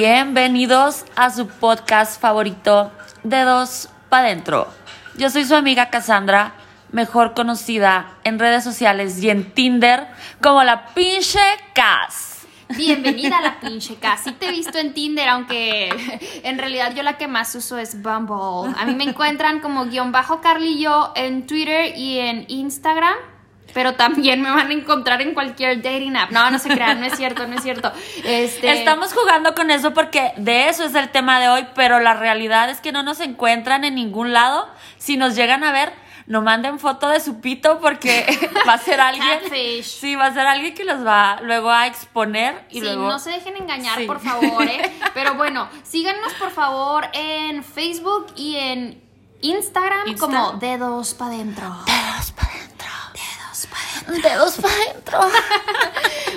Bienvenidos a su podcast favorito de Dos Pa' Dentro. Yo soy su amiga Cassandra, mejor conocida en redes sociales y en Tinder como la pinche Cas. Bienvenida a la pinche Cas. Sí te he visto en Tinder, aunque en realidad yo la que más uso es Bumble. A mí me encuentran como guion bajo Carlillo en Twitter y en Instagram. Pero también me van a encontrar en cualquier dating app. No, no se crean, no es cierto, no es cierto. Este... Estamos jugando con eso porque de eso es el tema de hoy, pero la realidad es que no nos encuentran en ningún lado. Si nos llegan a ver, no manden foto de su pito porque va a ser alguien. Catfish. Sí, va a ser alguien que los va luego a exponer y sí, luego. no se dejen engañar, Sí. por favor, ¿eh? Pero bueno, síganos por favor en Facebook y en Instagram Insta. como dedos pa' dentro. Dedos para adentro. Dedos pa' Dedos para adentro.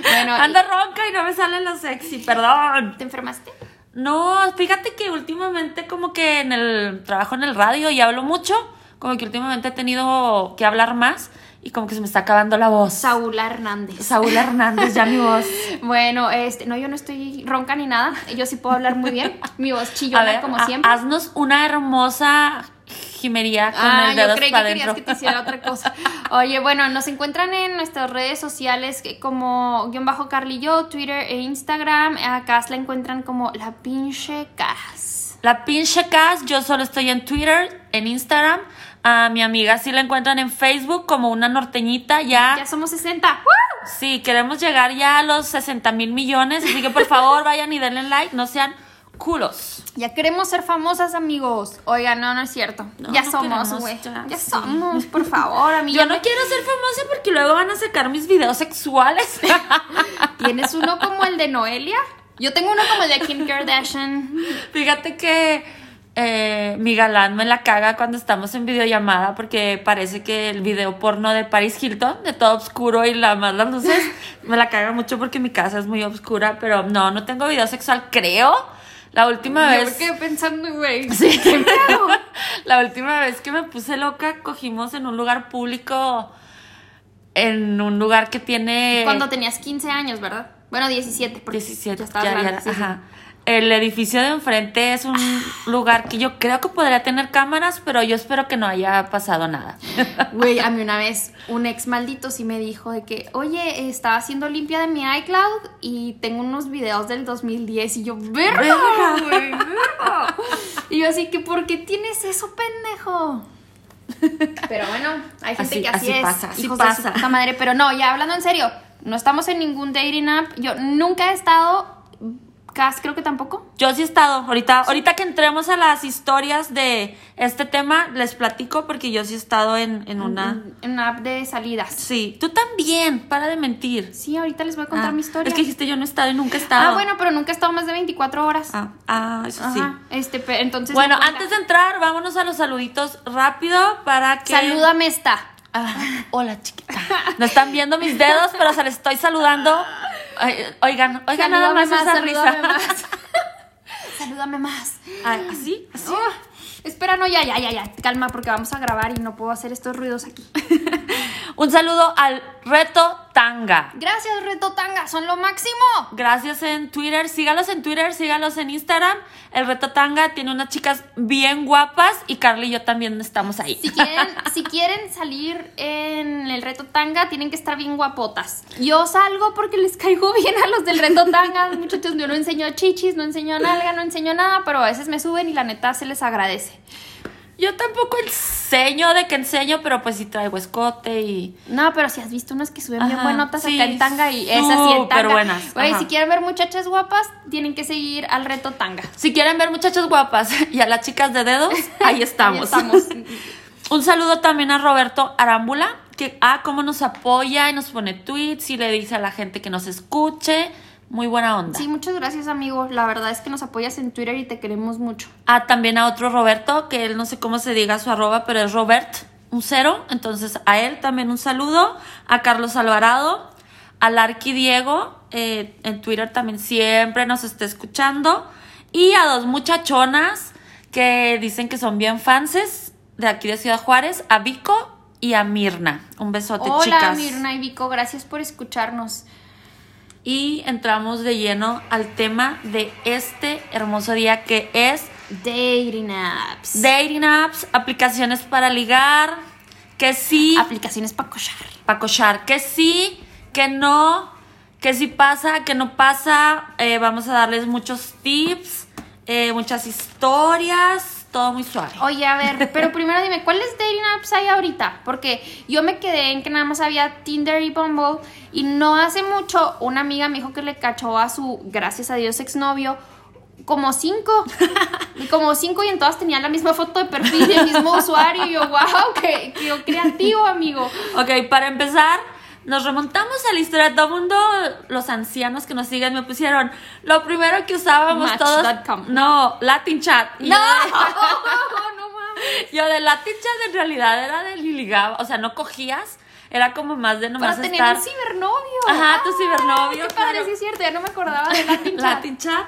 Bueno, Anda ronca y no me sale lo sexy, perdón. ¿te enfermaste? No, fíjate que últimamente como que en el trabajo en el radio y hablo mucho, como que últimamente he tenido que hablar más y como que se me está acabando la voz. Saúl Hernández. Saúl Hernández, ya mi voz. Bueno, este, no, yo no estoy ronca ni nada. Yo sí puedo hablar muy bien. Mi voz chillona ver, como siempre. haznos una hermosa jimería con Ah, el yo dedos creí que querías que te hiciera otra cosa. Oye, bueno, nos encuentran en nuestras redes sociales como guion bajo Carlillo, Twitter e Instagram. Acá la encuentran como la pinche Cas. La pinche Cas, yo solo estoy en Twitter, en Instagram. A mi amiga sí la encuentran en Facebook como una norteñita ya. Ya somos 60. Sí, queremos llegar ya a los 60 mil millones, así que por favor vayan y denle like, no sean culos. Ya queremos ser famosas, amigos. Oigan, no, no es cierto. No, ya no somos, güey. ya, Ya, sí. somos, por favor, a mí Yo no quiero ser famosa porque luego van a sacar mis videos sexuales. ¿Tienes uno como el de Noelia? Yo tengo uno como el de Kim Kardashian. Fíjate que eh, mi galán me la caga cuando estamos en videollamada porque parece que el video porno de Paris Hilton, de todo oscuro y la más las luces, me la caga mucho porque mi casa es muy oscura, pero no, no tengo video sexual, creo. La última Yo vez... me pensando, güey. Sí. La última vez que me puse loca, cogimos en un lugar público, en un lugar que tiene... Cuando tenías 15 años, ¿verdad? Bueno, 17. Porque 17, Ya estabas ya, grande, ya, sí, sí. El edificio de enfrente es un lugar que yo creo que podría tener cámaras, pero yo espero que no haya pasado nada. Güey, a mí una vez un ex maldito sí me dijo de que, oye, estaba haciendo limpia de mi iCloud y tengo unos videos del 2010 y yo, verga, güey, verga. Y yo así que, ¿por qué tienes eso, pendejo? Pero bueno, hay gente Así- que así, así es. pasa, así hijos de su pasa. puta madre. Pero no, ya hablando en serio, no estamos en ningún dating app. Yo nunca he estado, Cas creo que tampoco. Yo sí he estado, ahorita, ahorita que entremos a las historias de este tema, les platico porque yo sí he estado en, en una... En una app de salidas. Sí, tú también, para de mentir. Sí, ahorita les voy a contar Ah, mi historia. Es que dijiste yo no he estado y nunca he estado. Ah, bueno, pero nunca he estado más de 24 horas. Ah, ah, eso sí. Ajá, este, pe- entonces. Bueno, antes de entrar, vámonos a los saluditos rápido para que. Salúdame esta. Ah, hola, chiquita. No están viendo mis dedos, pero se les estoy saludando. Oigan, oigan nada más, esa salúdame risa. más. salúdame más. ¿Así? ¿Así? Oh, espera, no, ya, ya, ya, ya. Calma, porque vamos a grabar y no puedo hacer estos ruidos aquí. Un saludo al Reto Tanga. Gracias, Reto Tanga, son lo máximo. Gracias en Twitter, sígalos en Twitter, sígalos en Instagram. El Reto Tanga tiene unas chicas bien guapas y Carly y yo también estamos ahí. Si quieren, si quieren salir en el reto tanga, tienen que estar bien guapotas. Yo salgo porque les caigo bien a los del reto tanga. Muchachos, yo no enseño chichis, no enseño nalga, no enseño nada, pero a veces me suben y la neta se les agradece. Yo tampoco enseño de que enseño, pero pues sí traigo escote y. No, pero si has visto unas que suben bien buenotas sí, acá en tanga y esas sí en tanga. buenas, Güey, si quieren ver muchachas guapas, tienen que seguir al reto tanga. Si quieren ver muchachos guapas y a las chicas de dedos, ahí estamos. Ahí estamos. Un saludo también a Roberto Arámbula, que ah, cómo nos apoya y nos pone tweets y le dice a la gente que nos escuche. Muy buena onda. Sí, muchas gracias, amigo. La verdad es que nos apoyas en Twitter y te queremos mucho. Ah, también a otro Roberto, que él no sé cómo se diga su arroba, pero es Robert, un cero. Entonces a él también un saludo. A Carlos Alvarado, al Arqui Diego, eh, en Twitter también siempre nos está escuchando. Y a dos muchachonas que dicen que son bien fanses de aquí de Ciudad Juárez, a Vico y a Mirna. Un besote, Hola, chicas. Mirna y Vico, gracias por escucharnos. Y entramos de lleno al tema de este hermoso día que es Dating apps. dating apps, aplicaciones para ligar, que sí, Aplicaciones para cochar. para cochar, que sí, que no, que sí pasa, que no pasa. Eh, vamos a darles muchos tips, eh, muchas historias, todo muy suave. Oye, a ver, pero primero dime, ¿cuáles dating apps hay ahorita? Porque yo me quedé en que nada más había Tinder y Bumble y no hace mucho una amiga me dijo que le cachó a su, gracias a Dios, exnovio como cinco, como cinco y en todas tenían la misma foto de perfil y el mismo usuario y yo, wow, qué, qué creativo, amigo. Ok, para empezar, nos remontamos a la historia. Todo el mundo, los ancianos que nos siguen, me pusieron lo primero que usábamos todos. Match.com. No, Latin Chat. No, yo de- no mames. Yo de Latin Chat en realidad era de ligaba, o sea, no cogías, era como más de nomás Para tener estar. un cibernovio. Ajá, tu cibernovio, Qué padre, claro. sí es cierto, ya no me acordaba de Latin Chat. Latin Chat.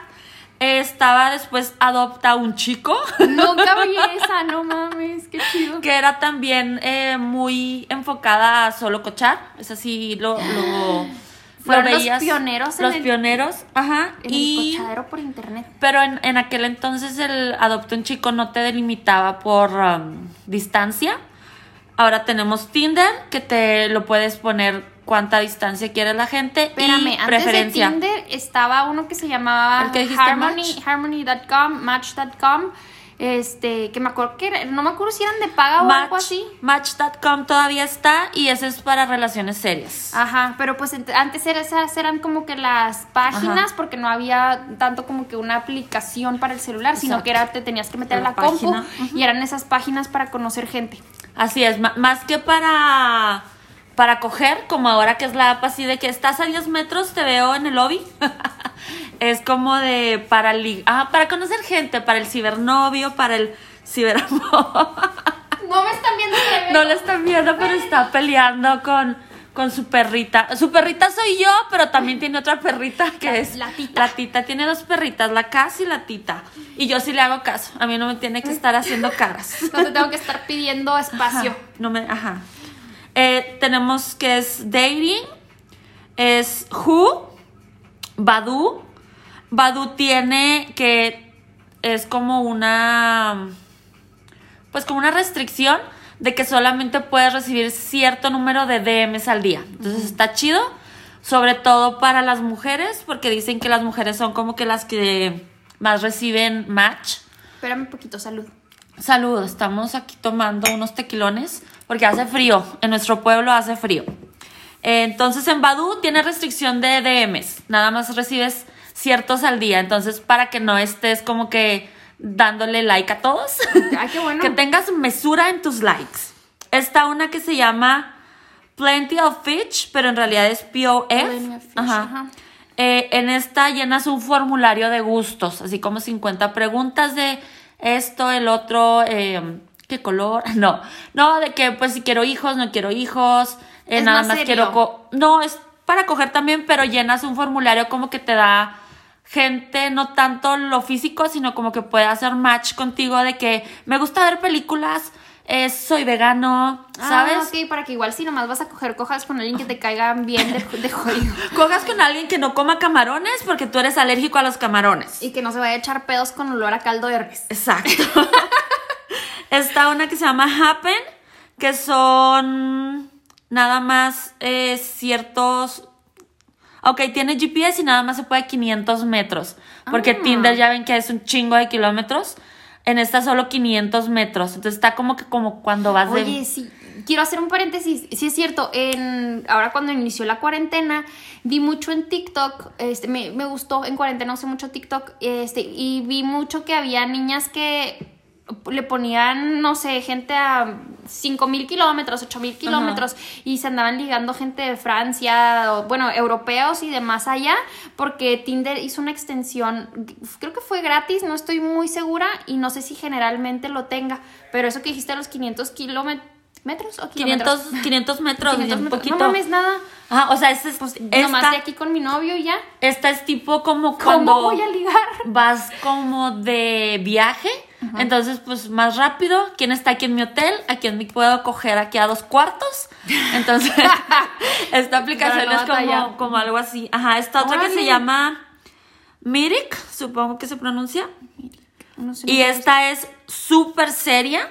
Estaba después Adopta un chico. Nunca vi esa, no mames, qué chido. que era también eh, muy enfocada a solo cochar. Es así, lo, lo, Fueron lo los veías. pioneros en Los el- pioneros, ajá. En y, el cochadero por internet. pero en, en aquel entonces el adopta un chico no te delimitaba por um, distancia. Ahora tenemos Tinder, que te lo puedes poner cuánta distancia quiere la gente Espérame, y antes preferencia. de Tinder estaba uno que se llamaba. Harmony.com, Match.com, este, que me acuerdo que era- no me acuerdo si eran de paga o algo así. Match.com todavía está y ese es para relaciones serias. Ajá, pero pues antes esas eran como que las páginas porque no había tanto como que una aplicación para el celular, sino que era te tenías que meter a La la compu página, y eran esas páginas para conocer gente. Así es, más que para para coger, como ahora que es la app así de que estás a 10 metros, te veo en el lobby. es como de para ah, para conocer gente, para el cibernovio, para el ciberamor. No me están viendo bebé. no le están viendo, pero está peleando con con su perrita. Su perrita soy yo, pero también tiene otra perrita que La- es la Tita. La Tita tiene dos perritas, la Casi y la Tita. Y yo sí le hago caso. A mí no me tiene que estar haciendo caras. No te tengo que estar pidiendo espacio. Ajá, no me, ajá. Eh, tenemos que es Dating, es Who, Badu. Badu tiene que es como una, pues como una restricción de que solamente puedes recibir cierto número de DMs al día. Entonces está chido, sobre todo para las mujeres, porque dicen que las mujeres son como que las que más reciben match. Espérame un poquito, salud. Saludos, estamos aquí tomando unos tequilones porque hace frío, en nuestro pueblo hace frío. Entonces en Badu tiene restricción de DMs, nada más recibes ciertos al día, entonces para que no estés como que dándole like a todos, Ay, qué bueno. que tengas mesura en tus likes. Está una que se llama Plenty of Fish, pero en realidad es POF. Plenty of Fish, ajá. Eh, en esta llenas un formulario de gustos, así como 50 preguntas de esto, el otro, eh, qué color, no, no, de que pues si quiero hijos, no quiero hijos, eh, nada más más quiero, co- no, es para coger también, pero llenas un formulario como que te da gente, no tanto lo físico, sino como que puede hacer match contigo de que me gusta ver películas, eh, soy vegano, ¿sabes? Ah, ok, para que igual si nomás vas a coger cojas con alguien que te caigan bien de, de jodido. Cogas con alguien que no coma camarones porque tú eres alérgico a los camarones. Y que no se vaya a echar pedos con olor a caldo de res. Exacto. Está una que se llama Happen, que son nada más eh, ciertos... Ok, tiene GPS y nada más se puede 500 metros. Porque Ah. Tinder ya ven que es un chingo de kilómetros. En esta solo 500 metros. Entonces está como que como cuando vas Oye, de... sí, quiero hacer un paréntesis. Sí es cierto, en, ahora cuando inició la cuarentena, vi mucho en TikTok, este, me, me gustó, en cuarentena usé mucho TikTok, este, y vi mucho que había niñas que le ponían, no sé, gente a 5 mil kilómetros, 8 mil kilómetros, y se andaban ligando gente de Francia, o, bueno, europeos y de más allá, porque Tinder hizo una extensión, creo que fue gratis, no estoy muy segura, y no sé si generalmente lo tenga, pero eso que dijiste a los 500 kilómetros, ¿metros o kilómetros? 500, 500 metros, 500 un metros. poquito. No mames nada. Ajá, o sea, este es, Pues esta, nomás de aquí con mi novio y ya. esta es tipo como ¿Cómo cuando voy a ligar? vas como de viaje Entonces, pues más rápido. ¿Quién está aquí en mi hotel? ¿A quién me puedo coger aquí a dos cuartos? Entonces, esta aplicación no es como, como algo así. Ajá, esta otra que se llama Mirik, supongo que se pronuncia. No sé. Y esta es súper seria,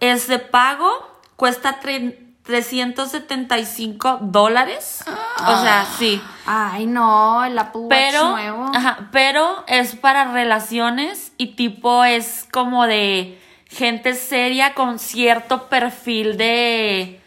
es de pago, cuesta tre- 375 dólares. O sea, sí. Ay, no, el Apple Watch Pero, nuevo. ajá, pero es para relaciones y tipo es como de gente seria con cierto perfil de...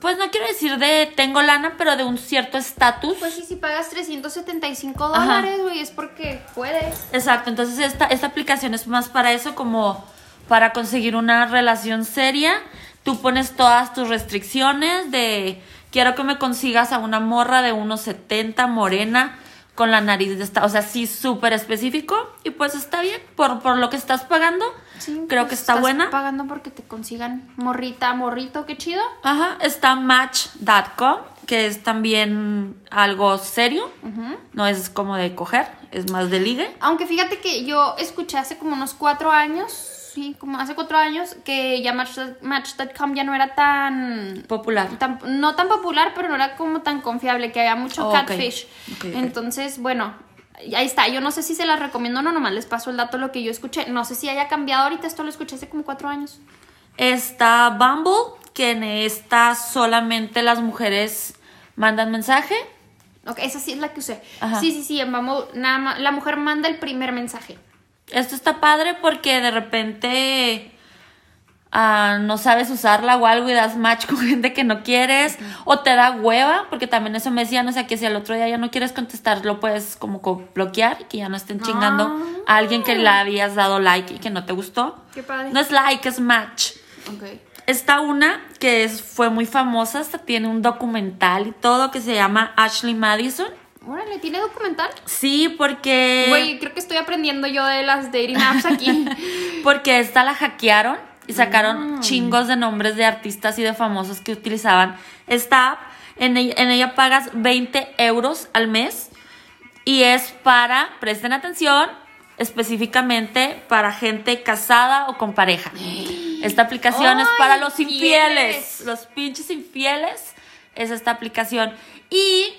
Pues no quiero decir de tengo lana, pero de un cierto estatus. Pues sí, si pagas 375 Ajá. dólares, güey, es porque puedes. Exacto, entonces esta, esta aplicación es más para eso, como para conseguir una relación seria. Tú pones todas tus restricciones de quiero que me consigas a una morra de 1,70 morena con la nariz de esta, o sea, sí súper específico y pues está bien por, por lo que estás pagando. Sí, creo pues que está estás buena. pagando porque te consigan morrita, morrito, qué chido. Ajá, está match.com, que es también algo serio, no es como de coger, es más de ligue. Aunque fíjate que yo escuché hace como unos cuatro años, sí, como hace cuatro años, que ya Match- Match.com ya no era tan, Popular. tan- no tan popular, pero no era como tan confiable, que había mucho Oh, catfish. Entonces, bueno, ahí está. Yo no sé si se las recomiendo o no, nomás les paso el dato lo que yo escuché. No sé si haya cambiado ahorita, esto lo escuché hace como cuatro años. Está Bumble, que en esta solamente las mujeres mandan mensaje. Ok, esa sí es la que usé. Ajá. Sí, sí, sí, en Bumble, nada más, la mujer manda el primer mensaje. Esto está padre porque de repente ah, no sabes usarla o algo y das match con gente que no quieres o te da hueva, porque también eso me decían, o sea, que si al otro día ya no quieres contestar, lo puedes como co- bloquear que ya no estén chingando a alguien que le habías dado like y que no te gustó. Qué padre. No es like, es match. Ok. Está una que es, fue muy famosa, hasta tiene un documental y todo que se llama Ashley Madison. Órale, ¿tiene documental? Sí, porque Güey, creo que estoy aprendiendo yo de las dating apps aquí. porque esta la hackearon y sacaron chingos de nombres de artistas y de famosos que utilizaban esta app. En ella, en ella pagas 20 euros al mes y es para, presten atención, específicamente para gente casada o con pareja. Esta aplicación es ¡Ay, para los infieles, infieles! los pinches infieles es esta aplicación. Y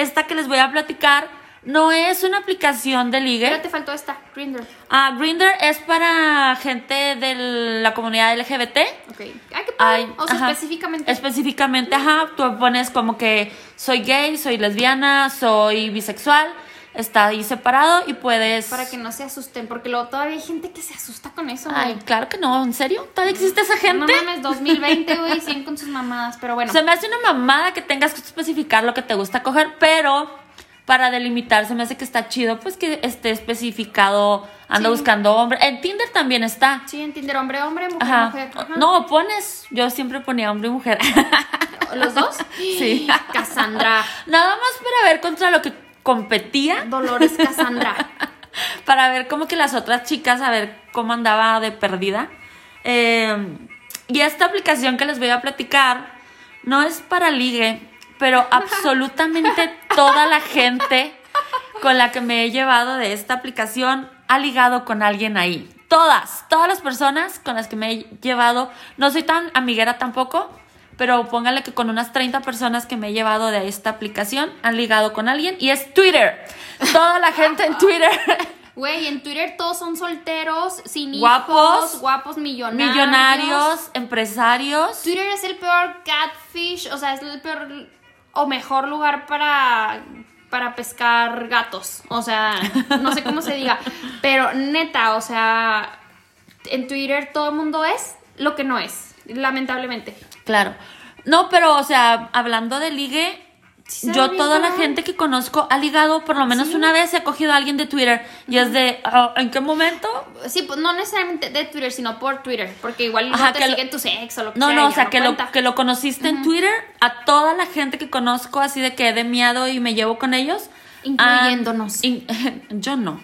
esta que les voy a platicar no es una aplicación de ligue. Pero te faltó esta, Grindr. Ah, Grindr es para gente de la comunidad LGBT. Ok. Ay, qué. Ay, o sea, ajá. específicamente. Específicamente, ajá, tú pones como que soy gay, soy lesbiana, soy bisexual, está ahí separado y puedes... Para que no se asusten, porque luego todavía hay gente que se asusta con eso, güey. Ay, claro que no, ¿en serio? ¿Todavía existe esa No gente? mames, 2020, güey, siguen con sus mamadas, pero bueno. Se me hace una mamada que tengas que especificar lo que te gusta coger, pero para delimitar se me hace que está chido, pues que esté especificado, ando Sí. buscando hombre. En Tinder también está. Sí, en Tinder, hombre, hombre, mujer, Ajá. mujer. Ajá. No, pones. Yo siempre ponía hombre y mujer. ¿Los dos? Sí. Cassandra. Nada más para ver contra lo que competía. Dolores Cassandra. Para ver como que las otras chicas, a ver cómo andaba de perdida. Eh, y esta aplicación que les voy a platicar no es para ligue, pero absolutamente toda la gente con la que me he llevado de esta aplicación ha ligado con alguien ahí. Todas, todas las personas con las que me he llevado, no soy tan amiguera tampoco, pero póngale que con unas 30 personas que me he llevado de esta aplicación han ligado con alguien y es Twitter. Toda la gente en Twitter. Güey, en Twitter todos son solteros, sin Guapos, hijos, guapos, millonarios. Millonarios, empresarios. Twitter es el peor catfish, o sea, es el peor o mejor lugar para para pescar gatos, o sea, no sé cómo se diga, pero neta, o sea, en Twitter todo el mundo es lo que no es, lamentablemente. Claro. No, pero, o sea, hablando de ligue, Sí, yo toda la gente que conozco ha ligado por lo menos una vez, se ha cogido a alguien de Twitter. Y es de, ah, ¿en qué momento? Sí, pues no necesariamente de Twitter, sino por Twitter, porque igual Ajá, no te siguen tus ex o lo que No, sea. no, o ya sea, que, lo, que lo conociste en Twitter, a toda la gente que conozco, así de que he de miado y me llevo con ellos. Incluyéndonos. in- yo no.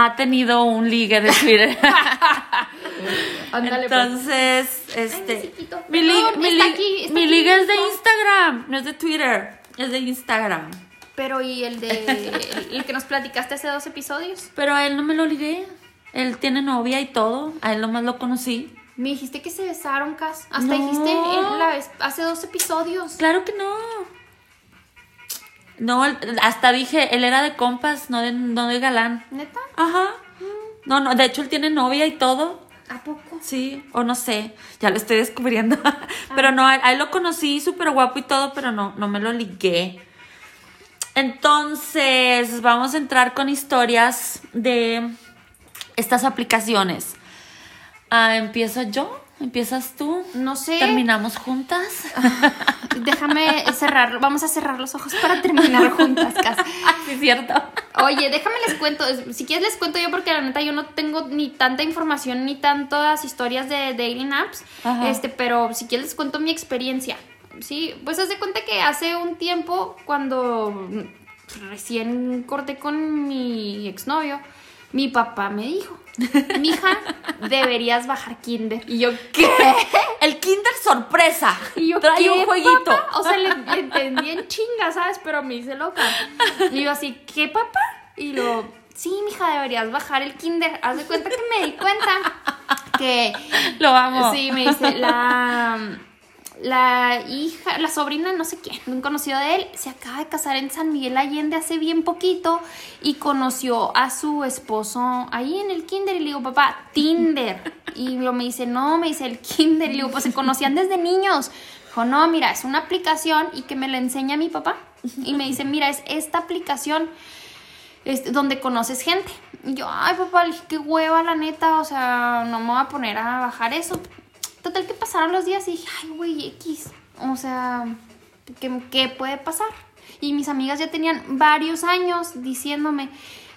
Ha tenido un ligue de Twitter. Ándale, pues. Entonces, este. mi Perdón, liga, mi está li- aquí, está mi aquí liga mi es de. Instagram, no es de Twitter, es de Instagram. Pero y el de el que nos platicaste hace dos episodios. Pero a él no me lo ligué. Él tiene novia y todo. A él nomás lo conocí. Me dijiste que se besaron, Cas. Hasta No. dijiste en la vez, hace dos episodios. Claro que no. No, hasta dije, él era de compas, no de, no de galán. ¿Neta? Ajá. No, no, de hecho él tiene novia y todo. ¿A poco? Sí, o no sé, ya lo estoy descubriendo. pero no, a a él lo conocí súper guapo y todo, pero no, no me lo ligué. Entonces, vamos a entrar con historias de estas aplicaciones. Ah, ¿Empiezo yo? ¿Empiezas tú? No sé. ¿Terminamos juntas? Déjame cerrar, vamos a cerrar los ojos para terminar juntas, Cas. sí, es cierto. Oye, déjame les cuento, si quieres les cuento yo porque la neta yo no tengo ni tanta información ni tantas historias de dating apps, Ajá. este, pero si quieres les cuento mi experiencia. Sí, pues haz de cuenta que hace un tiempo cuando recién corté con mi exnovio, mi papá me dijo, "Mija, deberías bajar Kinder." Y yo, ¿qué? El Kinder sorpresa. Y yo, Trae ¿qué, un jueguito. papá? O sea, le, le entendí en chinga, ¿sabes? Pero me hice loca. Y yo así, ¿qué, papá? Y luego, sí, mija, deberías bajar el kinder. Haz de cuenta que me di cuenta que... Lo amo. Sí, me dice, la... La hija, la sobrina, no sé quién, un conocido de él, se acaba de casar en San Miguel Allende hace bien poquito y conoció a su esposo ahí en el kinder y le digo, papá, Tinder. Y luego me dice, no, me dice el kinder. Y le digo, pues se conocían desde niños. Dijo, no, mira, es una aplicación y que me la enseña mi papá. Y me dice, mira, es esta aplicación donde conoces gente. Y yo, ay, papá, qué hueva, la neta, o sea, no me voy a poner a bajar eso. Total que pasaron los días y dije, ay, güey, X, o sea, ¿qué, qué puede pasar? Y mis amigas ya tenían varios años diciéndome,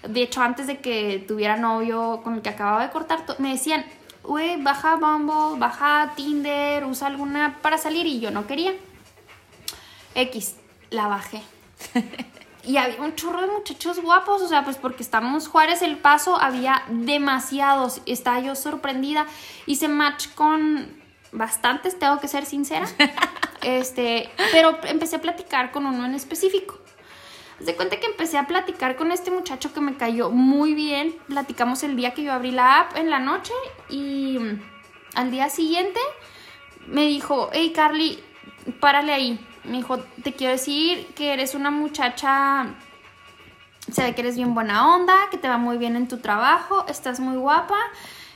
de hecho, antes de que tuviera novio con el que acababa de cortar, me decían, güey, baja Bumble, baja Tinder, usa alguna para salir y yo no quería. X, la bajé. Y había un chorro de muchachos guapos, o sea, pues porque estamos Juárez El Paso, había demasiados. Estaba yo sorprendida. Hice match con bastantes, tengo que ser sincera. Este, pero empecé a platicar con uno en específico. Haz de cuenta que empecé a platicar con este muchacho que me cayó muy bien. Platicamos el día que yo abrí la app en la noche y mm, al día siguiente me dijo, hey Carly, párale ahí. Me dijo, te quiero decir que eres una muchacha, se ve que eres bien buena onda, que te va muy bien en tu trabajo, estás muy guapa,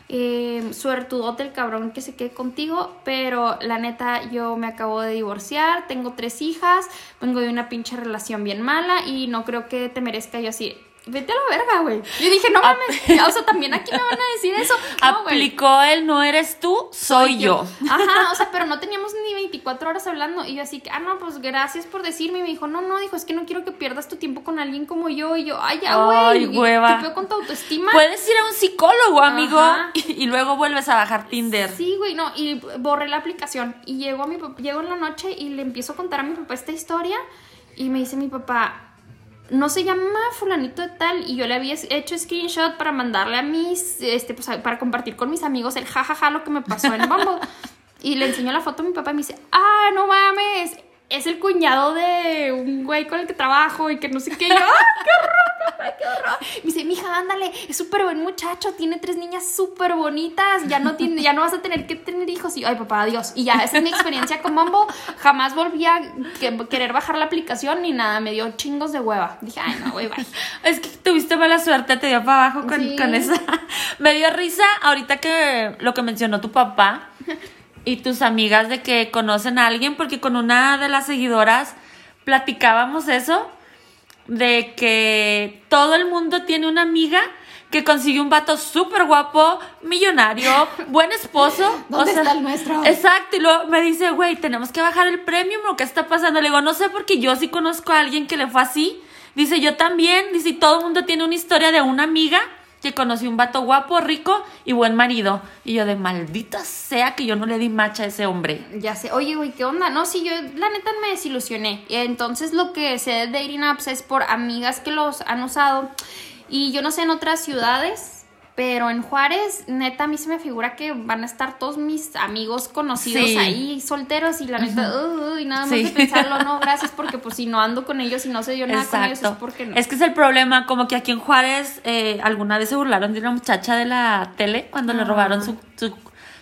eh, suertudote el cabrón que se quede contigo, pero la neta yo me acabo de divorciar, tengo tres hijas, vengo de una pinche relación bien mala y no creo que te merezca yo así. Vete a la verga, güey. Yo dije, no mames, o sea, también aquí me van a decir eso. No. Aplicó el no eres tú, soy yo. Ajá, o sea, pero no teníamos ni 24 horas hablando. Y yo así que, ah, no, pues gracias por decirme. Y me dijo, no, no, dijo, es que no quiero que pierdas tu tiempo con alguien como yo. Y yo, ay, ya, güey. Ay, hueva. ¿Qué pedo con tu autoestima? Puedes ir a un psicólogo, amigo, y, y luego vuelves a bajar Tinder. Sí, güey, no, y borré la aplicación. Y llegó a mi papá, llegó en la noche y le empiezo a contar a mi papá esta historia. Y me dice mi papá, no se llama fulanito de tal. Y yo le había hecho screenshot para mandarle a mis, este, pues para compartir con mis amigos el jajaja lo que me pasó en Bumble. y le enseñó la foto a mi papá y me dice, ah, no mames, es el cuñado de un güey con el que trabajo y que no sé qué. Y yo, ¡ah, qué horror, qué horror! Me dice, mija, ándale, es súper buen muchacho, tiene tres niñas súper bonitas, ya no, tiene, ya no vas a tener que tener hijos. Y yo, ay, papá, adiós. Y ya, esa es mi experiencia con Bumble. Jamás volví a que- querer bajar la aplicación ni nada, me dio chingos de hueva. Dije, ay, no, güey, bye. Es que tuviste mala suerte, te dio para abajo con, Sí. con esa. Me dio risa ahorita que lo que mencionó tu papá y tus amigas de que conocen a alguien, porque con una de las seguidoras platicábamos eso, de que todo el mundo tiene una amiga que consiguió un vato súper guapo, millonario, buen esposo. ¿Dónde está el nuestro? Exacto, y luego me dice, güey, tenemos que bajar el premium o qué está pasando. Le digo, no sé porque yo sí conozco a alguien que le fue así. Dice, yo también. Dice, todo el mundo tiene una historia de una amiga que conoció un vato guapo, rico y buen marido. Y yo de maldita sea que yo no le di macha a ese hombre. Ya sé, oye, güey, ¿qué onda? No, sí, yo la neta me desilusioné. Entonces lo que sé de dating apps es por amigas que los han usado. Y yo no sé en otras ciudades, Pero en Juárez, neta, a mí se me figura que van a estar todos mis amigos conocidos Sí. ahí, solteros, y la neta, uy, nada más Sí. de pensarlo, no, gracias, porque pues si no ando con ellos y no se dio nada con ellos, es porque no. Es que es el problema, como que aquí en Juárez eh, alguna vez se burlaron de una muchacha de la tele cuando le Ah. robaron su, su,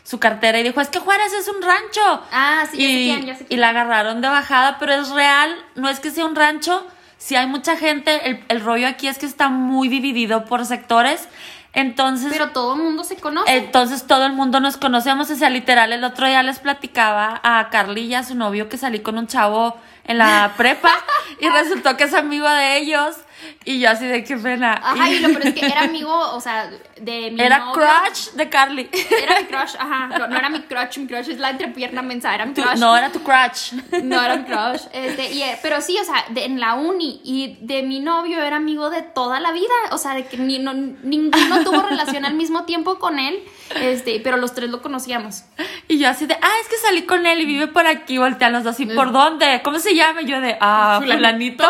su cartera y dijo, es que Juárez es un rancho. Ah, sí, ya sé y, quién, ya sé y quién. la agarraron de bajada, pero es real, no es que sea un rancho, si hay mucha gente, el, el rollo aquí es que está muy dividido por sectores, entonces... Pero todo el mundo se conoce. Entonces todo el mundo nos conocemos, o sea, literal, el otro día les platicaba a Carly y a su novio que salí con un chavo en la prepa y resultó que es amigo de ellos y yo así de qué pena. Ajá, Y lo peor es que era amigo, o sea, de mi era novio. crush de Carly. Era mi crush, ajá. No, no era mi crush, mi crush es la entrepierna mensa, era mi Tu- crush. no, era tu crush. No era mi crush. Este, y, eh, pero sí, o sea, de- en la uni y de mi novio era amigo de toda la vida. O sea, de que ni, no- ninguno tuvo relación al mismo tiempo con él. Este, pero los tres lo conocíamos. Y yo así de, ah, es que salí con él y vive por aquí, voltean los dos, ¿y por dónde? ¿Cómo se llama? Y yo de, ah, Fulanito. fulanito.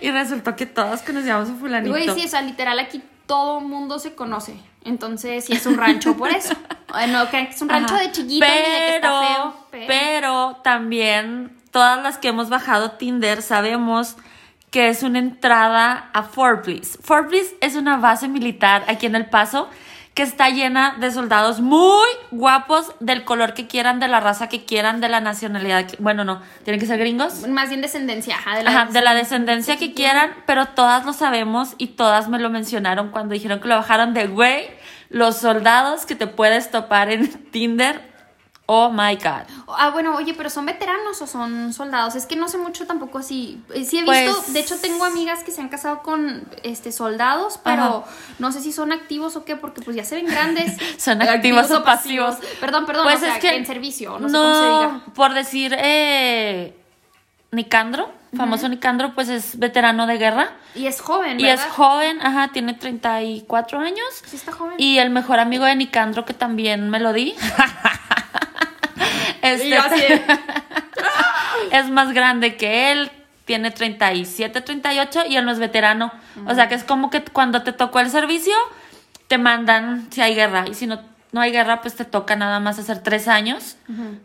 Y resultó que todos conocíamos a fulanito. Güey, sí, o sea, literal aquí todo mundo se conoce. Entonces, sí es un rancho por eso. No, que es un rancho Ajá. de chiquito ni de que está feo. pero, pero también todas las que hemos bajado Tinder sabemos que es una entrada a Fort Bliss. Fort Bliss es una base militar aquí en El Paso que está llena de soldados muy guapos del color que quieran, de la raza que quieran, de la nacionalidad. que- bueno, no, tienen que ser gringos. Más bien descendencia, ajá, de la, Ajá, de la descendencia que quieran, pero todas lo sabemos y todas me lo mencionaron cuando dijeron que lo bajaron de güey, los soldados que te puedes topar en Tinder. Oh my god. Ah, bueno, oye, pero ¿son veteranos o son soldados? Es que no sé mucho tampoco así. Eh, Sí he visto, Pues- de hecho tengo amigas que se han casado con este soldados, pero Ajá. no sé si son activos o qué, porque pues ya se ven grandes. Son activos o pasivos. Perdón, perdón, Pues o sea, es que en servicio, no, sé cómo se diga. por decir eh, Nicandro, famoso Nicandro, pues es veterano de guerra Y es joven, y ¿verdad? es joven, ajá, tiene 34 años. Sí está joven. Y el mejor amigo de Nicandro que también me lo di. Este, Y yo así de- es más grande que él, tiene 37, 38 y él no es veterano. O sea que es como que cuando te tocó el servicio, te mandan si hay guerra. Y si no, no hay guerra, pues te toca nada más hacer tres años,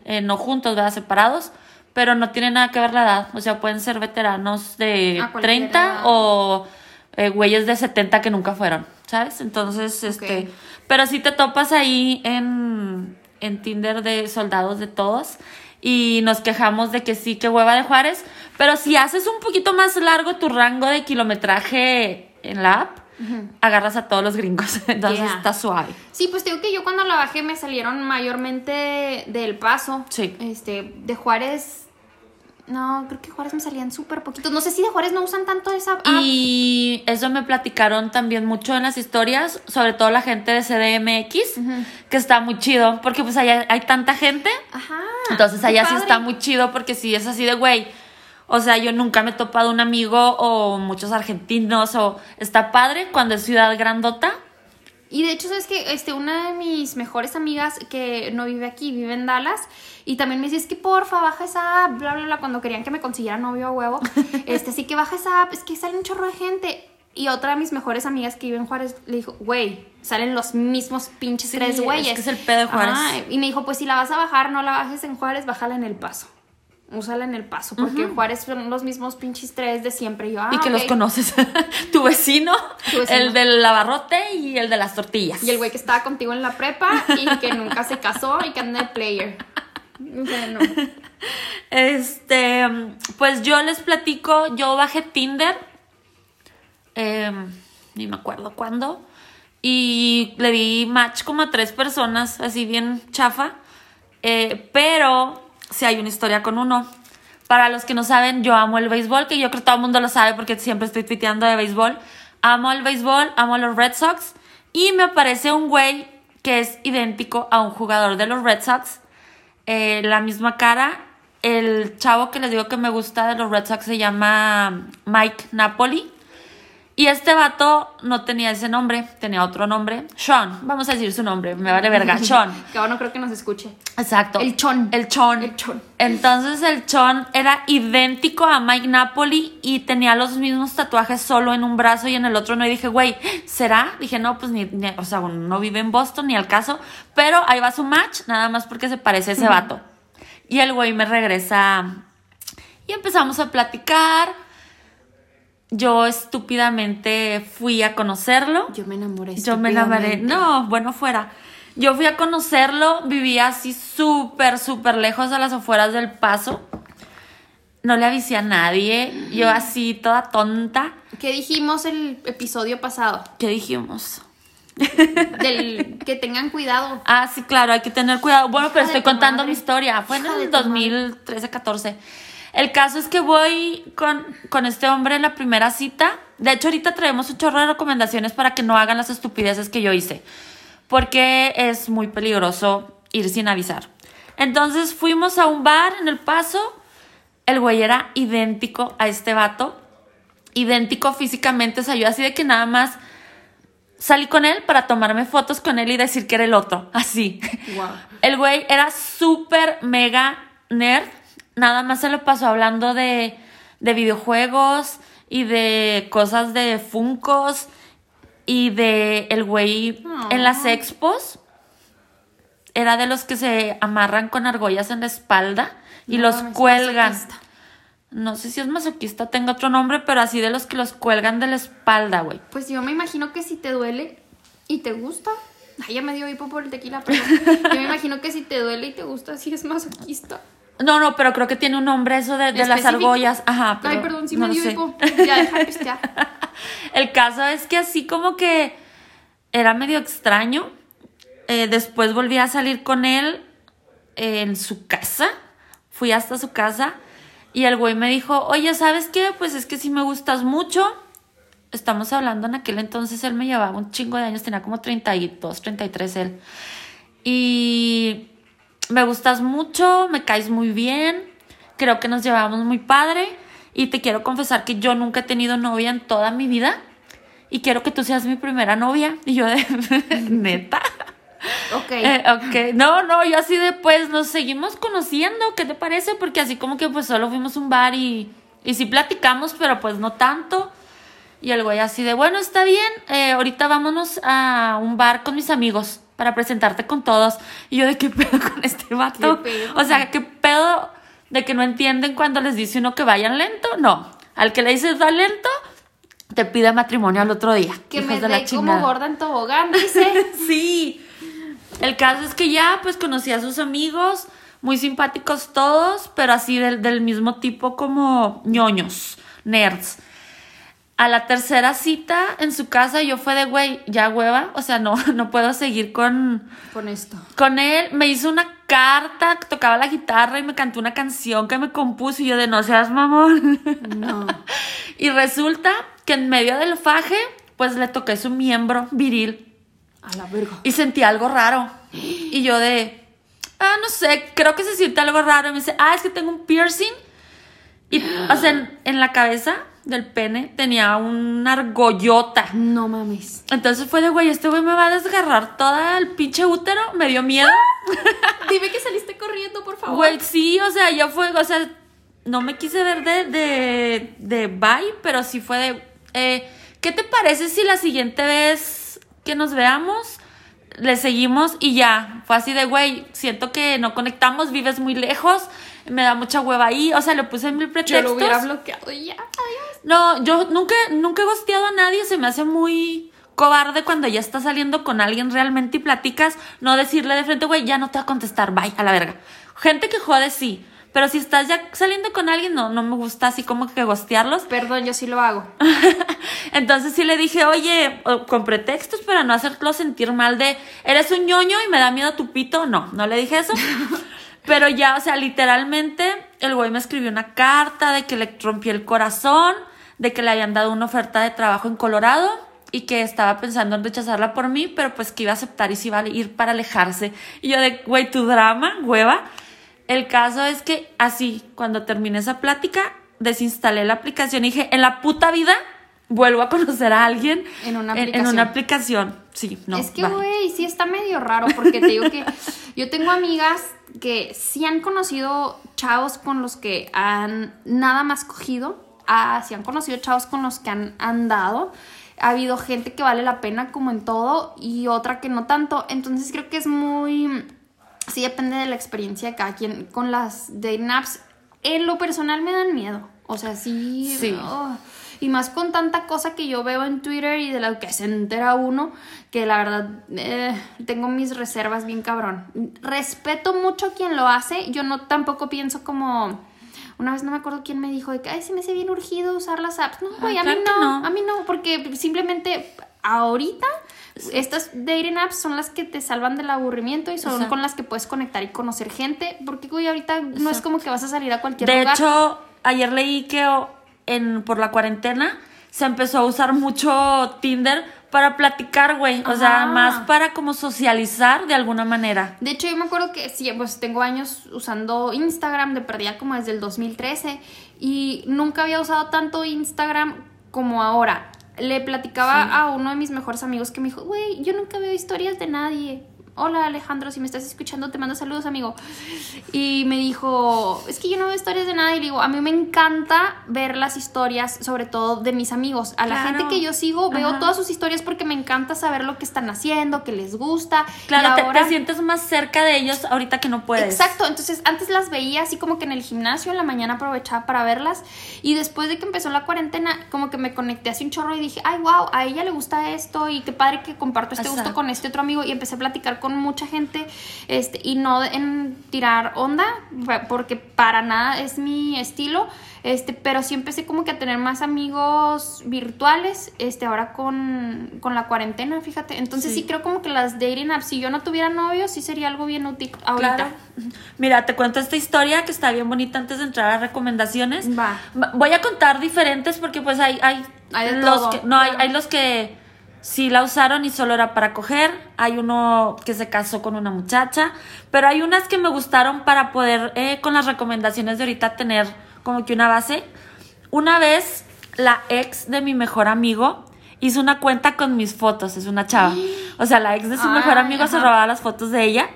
eh, no juntos, ¿verdad? Separados. Pero no tiene nada que ver la edad. O sea, pueden ser veteranos de A cualquier 30 edad. o eh, güeyes de 70 que nunca fueron, ¿sabes? Entonces, este. Pero si te topas ahí en, en Tinder de soldados de todos y nos quejamos de que sí, que hueva de Juárez. Pero si haces un poquito más largo tu rango de kilometraje en la app, agarras a todos los gringos. Entonces Yeah. está suave. Sí, pues digo que yo cuando la bajé me salieron mayormente del Paso. Sí. Este, de Juárez. No, creo que Juárez me salían súper poquitos. No sé si de Juárez no usan tanto esa app. Y eso me platicaron también mucho en las historias, sobre todo la gente de CDMX, que está muy chido, porque pues allá hay tanta gente. Ajá. Entonces allá sí está muy chido porque sí es así de güey. O sea, yo nunca me he topado un amigo o muchos argentinos o está padre cuando es ciudad grandota. Y de hecho, sabes que este, una de mis mejores amigas que no vive aquí, vive en Dallas, y también me decía, es que porfa, baja esa app, bla, bla, bla, cuando querían que me consiguiera novio a huevo. este, así que baja esa app, es que sale un chorro de gente. Y otra de mis mejores amigas que vive en Juárez le dijo, güey, salen los mismos pinches Sí, tres es güeyes. que es el pedo de Juárez. Y me dijo, pues si la vas a bajar, no la bajes en Juárez, bájala en El Paso. Úsala en El Paso, porque en Juárez son los mismos pinches tres de siempre. Y yo, ah, y que los conoces. tu vecino, Tu vecino. el del abarrote y el de las tortillas. Y el güey que estaba contigo en la prepa y que nunca se casó y que anda de player. O sea, no. Este, pues yo les platico, yo bajé Tinder, em, ni me acuerdo cuándo, y le di match como a tres personas, así bien chafa, eh, pero si hay una historia con uno. Para los que no saben, yo amo el béisbol, que yo creo que todo el mundo lo sabe porque siempre estoy tuiteando de béisbol. Amo el béisbol, amo los Red Sox, y me aparece un güey que es idéntico a un jugador de los Red Sox eh, la misma cara. El chavo que les digo que me gusta de los Red Sox se llama Mike Napoli. Y este vato no tenía ese nombre, tenía otro nombre. Sean, vamos a decir su nombre, me vale verga. Sean. Que ahora no creo que nos escuche. Exacto. El Chon. El Chon. El Chon. Entonces el Chon era idéntico a Mike Napoli y tenía los mismos tatuajes solo en un brazo y en el otro no. Y dije, güey, ¿será? Dije, no, pues ni, ni- o sea, no vive en Boston ni al caso. Pero ahí va su match, nada más porque se parece a ese vato. Y el güey me regresa y empezamos a platicar. Yo estúpidamente fui a conocerlo. Yo me enamoré. Yo me enamoré. No, bueno, fuera. Yo fui a conocerlo, vivía así súper, súper lejos a las afueras del paso. No le avisé a nadie. Yo así, toda tonta. ¿Qué dijimos el episodio pasado? ¿Qué dijimos? Del que tengan cuidado. Ah, sí, claro, hay que tener cuidado. Bueno, pero Hija estoy contando madre. mi historia. Fue en Hija el tu madre. 2013, 14. El caso es que voy con, con este hombre en la primera cita. De hecho, ahorita traemos un chorro de recomendaciones para que no hagan las estupideces que yo hice. Porque es muy peligroso ir sin avisar. Entonces fuimos a un bar en El Paso. El güey era idéntico a este vato. Idéntico físicamente. O sea, yo así de que nada más salí con él para tomarme fotos con él y decir que era el otro. Así. Wow. El güey era súper mega nerd. Nada más se lo pasó hablando de, de videojuegos y de cosas de Funcos y de el güey en las expos. Era de los que se amarran con argollas en la espalda y No los cuelgan. masoquista. No sé si es masoquista, tengo otro nombre, pero así de los que los cuelgan de la espalda, güey. Pues yo me imagino que si te duele y te gusta. Ay, ya me dio hipo por el tequila, pero yo me imagino que si te duele y te gusta, sí es masoquista. No, no, pero creo que tiene un nombre eso de, de las argollas. Ajá, pero Ay, perdón, no me dio hipo. Ya deja pistear. El caso es que así como que era medio extraño. Eh, después volví a salir con él en su casa. Fui hasta su casa y el güey me dijo, oye, ¿sabes qué? Pues es que sí me gustas mucho. Estamos hablando en aquel entonces, él me llevaba un chingo de años, tenía como 32, 33 él. Y me gustas mucho, me caes muy bien, creo que nos llevamos muy padre y te quiero confesar que yo nunca he tenido novia en toda mi vida y quiero que tú seas mi primera novia. Y yo de, neta. Ok. Eh, ok, no, no, yo así de pues nos seguimos conociendo, ¿qué te parece? Porque así como que pues solo fuimos a un bar y, y sí platicamos, pero pues no tanto. Y el güey así de, bueno, está bien, eh, ahorita vámonos a un bar con mis amigos para presentarte con todos. Y yo de qué pedo con este vato. O sea, qué pedo de que no entienden cuando les dice uno que vayan lento. No, al que le dices va lento, te pide matrimonio al otro día. que me de la como gorda en tobogán, dice. Sí. El caso es que ya, pues conocí a sus amigos, muy simpáticos todos, pero así del, del mismo tipo como ñoños, nerds. A la tercera cita en su casa yo fue de, güey, ya hueva, o sea, no, no puedo seguir con, Con esto. con él. Me hizo una carta, tocaba la guitarra y me cantó una canción que me compuso y yo de no seas mamón. No. y resulta que en medio del faje, pues le toqué su miembro viril A la verga. y sentí algo raro. Y yo de, ah, no sé, creo que se siente algo raro. Y me dice, ah, es que tengo un piercing. Y, o sea, en, en la cabeza del pene tenía una argollota. No mames. Entonces fue de, güey, este güey me va a desgarrar todo el pinche útero. Me dio miedo. Dime que saliste corriendo, por favor. Güey, sí, o sea, ya fue, o sea, no me quise ver de, de, de bye, pero sí fue de, eh, ¿qué te parece si la siguiente vez que nos veamos le seguimos y ya? Fue así de, güey, siento que no conectamos, vives muy lejos, me da mucha hueva ahí, o sea, le puse mil Yo pretextos. lo hubiera bloqueado y ya. Adiós. No, yo nunca, nunca he gosteado a nadie, se me hace muy cobarde cuando ya estás saliendo con alguien realmente y platicas, no decirle de frente, güey, ya no te va a contestar, bye, a la verga. Gente que jode, sí, pero si estás ya saliendo con alguien, no, no me gusta así como que gostearlos. Perdón, yo sí lo hago. Entonces sí le dije, oye, con pretextos para no hacerlo sentir mal de, eres un ñoño y me da miedo tu pito. No, no le dije eso. Pero ya, o sea, literalmente el güey me escribió una carta de que le rompí el corazón, de que le habían dado una oferta de trabajo en Colorado y que estaba pensando en rechazarla por mí, pero pues que iba a aceptar y se iba a ir para alejarse. Y yo de, güey, tu drama, hueva. El caso es que así, cuando terminé esa plática, desinstalé la aplicación y dije, en la puta vida vuelvo a conocer a alguien En una en, aplicación. una aplicación. Sí, no. es que, güey, sí está medio raro porque te digo que yo tengo amigas que sí han conocido chavos con los que han nada más cogido, ah, sí han conocido chavos con los que han andado. Ha habido gente que vale la pena como en todo y otra que no tanto. Entonces creo que es muy... Sí depende de la experiencia de cada quien. Con las dating apps, en lo personal me dan miedo. O sea, sí... Sí. oh, y más con tanta cosa que yo veo en Twitter y de la que se entera uno, que la verdad eh, tengo mis reservas bien cabrón. Respeto mucho a quien lo hace, yo no tampoco pienso como... Una vez no me acuerdo quién me dijo de que, ay, se me hace bien urgido usar las apps. No, güey, a mí no, no. a mí no, porque simplemente ahorita estas dating apps son las que te salvan del aburrimiento y son Exacto. con las que puedes conectar y conocer gente, porque güey, ahorita no es como que vas a salir a cualquier De lugar. hecho, ayer leí que en, por la cuarentena se empezó a usar mucho Tinder para platicar, güey. O sea, más para como socializar de alguna manera. De hecho, yo me acuerdo que sí, pues tengo años usando Instagram de perdida como desde el 2013 y nunca había usado tanto Instagram como ahora. Le platicaba Sí. a uno de mis mejores amigos que me dijo, güey, yo nunca veo historias de nadie. Hola Alejandro, si me estás escuchando te mando saludos amigo. Y me dijo, es que yo no veo historias de nadie. Y le digo, a mí me encanta ver las historias, sobre todo de mis amigos. A la Claro. gente que yo sigo, veo Ajá. todas sus historias porque me encanta saber lo que están haciendo, que les gusta. Claro, Y ahora- te, sientes más cerca de ellos ahorita que no puedes. Exacto, entonces antes las veía así como que en el gimnasio, en la mañana aprovechaba para verlas y después de que empezó la cuarentena como que me conecté así un chorro y dije, ay, wow, a ella le gusta esto y qué padre que comparto este gusto con este otro amigo y empecé a platicar con mucha gente este, y no en tirar onda porque para nada es mi estilo. Este, pero sí empecé como que a tener más amigos virtuales, este, ahora con, con la cuarentena, fíjate. Entonces sí. Sí. creo como que las dating apps, si yo no tuviera novio, sí sería algo bien útil ahorita. Claro. Mira, te cuento esta historia que está bien bonita antes de entrar a recomendaciones. Va. Voy a contar diferentes porque pues hay, hay, Hay de los todo, que, no, hay, hay los que sí la usaron y solo era para coger. Hay uno que se casó con una muchacha. Pero hay unas que me gustaron para poder, eh, con las recomendaciones de ahorita, tener como que una base. Una vez, la ex de mi mejor amigo hizo una cuenta con mis fotos. Es una chava. O sea, la ex de su Ay, mejor amigo se robaba las fotos de ella.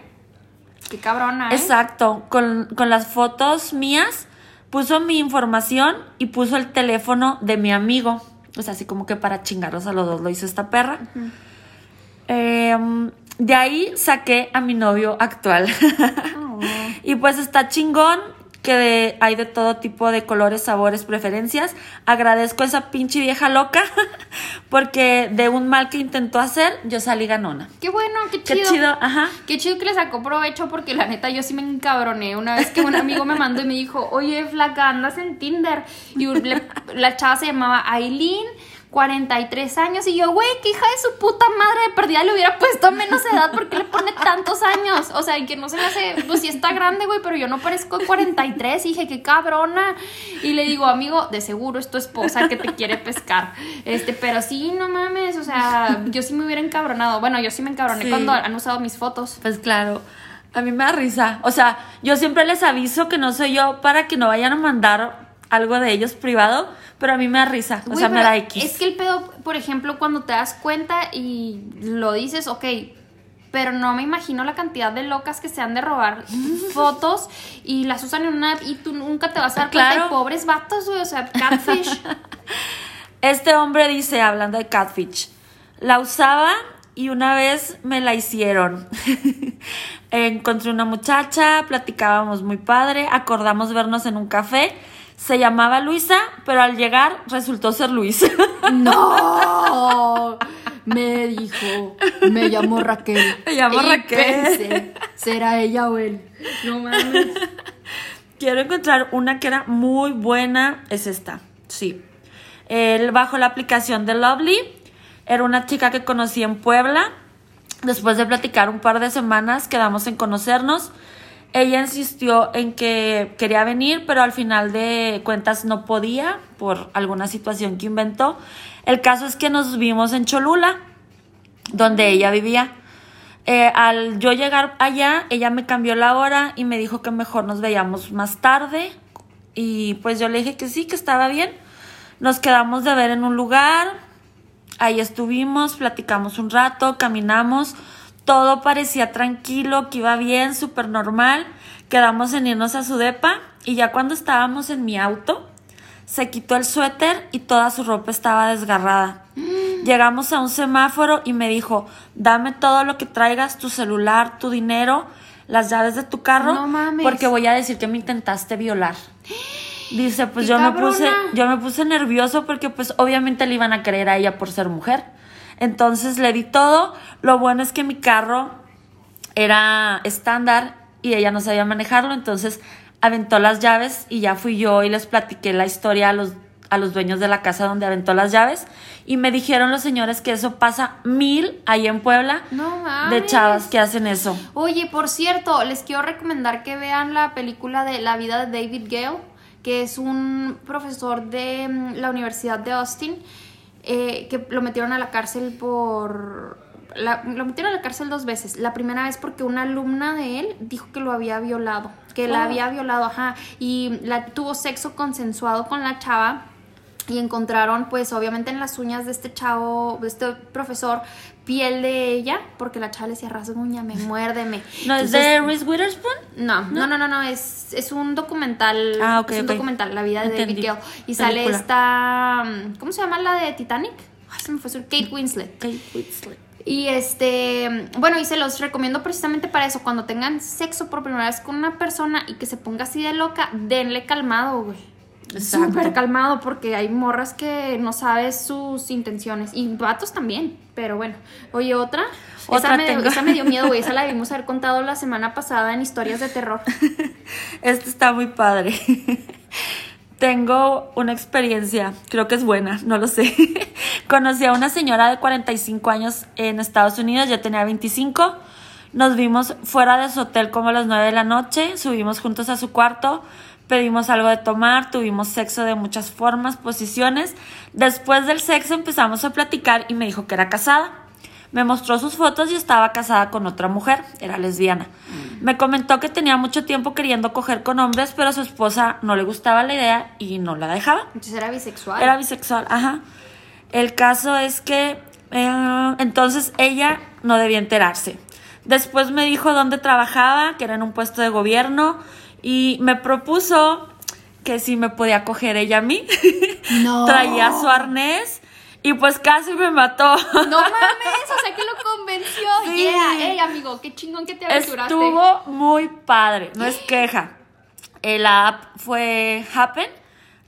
Qué cabrona, ¿eh? Exacto, con, con las fotos mías puso mi información y puso el teléfono de mi amigo. Sea, así como que para chingarlos a los dos lo hizo esta perra. Em, de ahí saqué a mi novio actual. Oh. y pues está chingón que de- hay de todo tipo de colores, sabores, preferencias. Agradezco a esa pinche vieja loca porque de un mal que intentó hacer, yo salí ganona. Qué bueno, qué Qué chido. chido, ajá. Qué chido que le sacó provecho porque la neta yo sí me encabroné. Una vez que un amigo me mandó y me dijo, oye, flaca, andas en Tinder. Y la chava se llamaba Aileen. 43 años y yo, güey, que hija de su puta madre de perdida le hubiera puesto menos edad porque le pone tantos años. O sea, y que no se me hace, pues sí está grande, güey, pero yo no parezco de 43. Y dije, qué cabrona. Y le digo, amigo, de seguro es tu esposa que te quiere pescar. Este, pero sí, no mames, o sea, yo sí me hubiera encabronado. Bueno, yo sí me encabroné Sí. cuando han usado mis fotos. Pues claro, a mí me da risa. O sea, yo siempre les aviso que no soy yo para que no vayan a mandar algo de ellos privado, pero a mí me da risa. O sea, me da X. Es que el pedo, por ejemplo, cuando te das cuenta y lo dices, ok, pero no me imagino la cantidad de locas que se han de robar fotos y las usan en una app y tú nunca te vas a dar cuenta de pobres vatos, güey, o sea, catfish. Este hombre dice, hablando de catfish, la usaba y una vez me la hicieron. Encontré una muchacha, platicábamos muy padre, acordamos vernos en un café. Se llamaba Luisa, pero al llegar resultó ser Luis. no, me dijo, me llamo Raquel. Me llamo Y Raquel. pensé, ¿será ella o él? No mames. Quiero encontrar una que era muy buena. Es esta, sí. Él bajo la aplicación de Lovely. Era una chica que conocí en Puebla. Después de platicar un par de semanas, quedamos en conocernos. Ella insistió en que quería venir, pero al final de cuentas no podía por alguna situación que inventó. El caso es que nos vimos en Cholula, donde ella vivía. Eh, al yo llegar allá, ella me cambió la hora y me dijo que mejor nos veíamos más tarde. Y pues yo le dije que sí, que estaba bien. Nos quedamos de ver en un lugar, ahí estuvimos, platicamos un rato, caminamos, todo parecía tranquilo, que iba bien, súper normal. Quedamos en irnos a su depa y ya cuando estábamos en mi auto, se quitó el suéter y toda su ropa estaba desgarrada. Llegamos a un semáforo y me dijo, dame todo lo que traigas, tu celular, tu dinero, las llaves de tu carro, No mames. porque voy a decir que me intentaste violar. Dice, pues ¡Qué yo me puse, yo me puse nervioso porque pues obviamente le iban a creer a ella por ser mujer. Entonces le di todo. Lo bueno es que mi carro era estándar y ella no sabía manejarlo, entonces aventó las llaves y ya fui yo y les platiqué la historia a los, a los dueños de la casa donde aventó las llaves y me dijeron los señores que eso pasa mil ahí en Puebla No de chavas que hacen eso. Oye, por cierto, les quiero recomendar que vean la película de La vida de David Gale, que es un profesor de mm, la Universidad de Austin, eh, que lo metieron a la cárcel por... la- lo metieron a la cárcel dos veces. La primera vez porque una alumna de él dijo que lo había violado, que la Oh. había violado, ajá, y la, tuvo sexo consensuado con la chava. Y encontraron, pues, obviamente en las uñas de este chavo, de este profesor, piel de ella, porque la chava le decía, rasguñame, muérdeme. ¿No es Entonces, de Reese Witherspoon? no, no, no, no, no, es, es un documental. Ah, ok, Es un documental, la vida de. David Gale. Y sale esta. ¿Cómo se llama la de Titanic? Ay, se me fue su Kate Winslet. Kate Winslet. Y este, bueno, y se los recomiendo precisamente para eso. Cuando tengan sexo por primera vez con una persona y que se ponga así de loca, denle calmado, güey. Súper calmado, porque hay morras que no sabes sus intenciones. Y vatos también, pero bueno. Oye, otra. Otra esa, me, tengo. esa me dio miedo, güey. Esa la debimos haber contado la semana pasada en historias de terror. Este está muy padre. Tengo una experiencia, creo que es buena, no lo sé. Conocí a una señora de 45 años en Estados Unidos, yo tenía 25. Nos vimos fuera de su hotel como a las 9 de la noche, subimos juntos a su cuarto, pedimos algo de tomar, tuvimos sexo de muchas formas, posiciones. Después del sexo empezamos a platicar y me dijo que era casada. Me mostró sus fotos y estaba casada con otra mujer, era lesbiana. Me comentó que tenía mucho tiempo queriendo coger con hombres, pero a su esposa no le gustaba la idea y no la dejaba. Entonces era bisexual. Era bisexual, ajá. El caso es que eh, entonces ella no debía enterarse. Después me dijo dónde trabajaba, que era en un puesto de gobierno, y me propuso que si me podía coger ella a mí. No. Traía su arnés y pues casi me mató. No mames, o sea que lo convenció. Sí. Yeah, ey, amigo, qué chingón que te aventuraste. Estuvo muy padre, no es queja. La app fue Happen,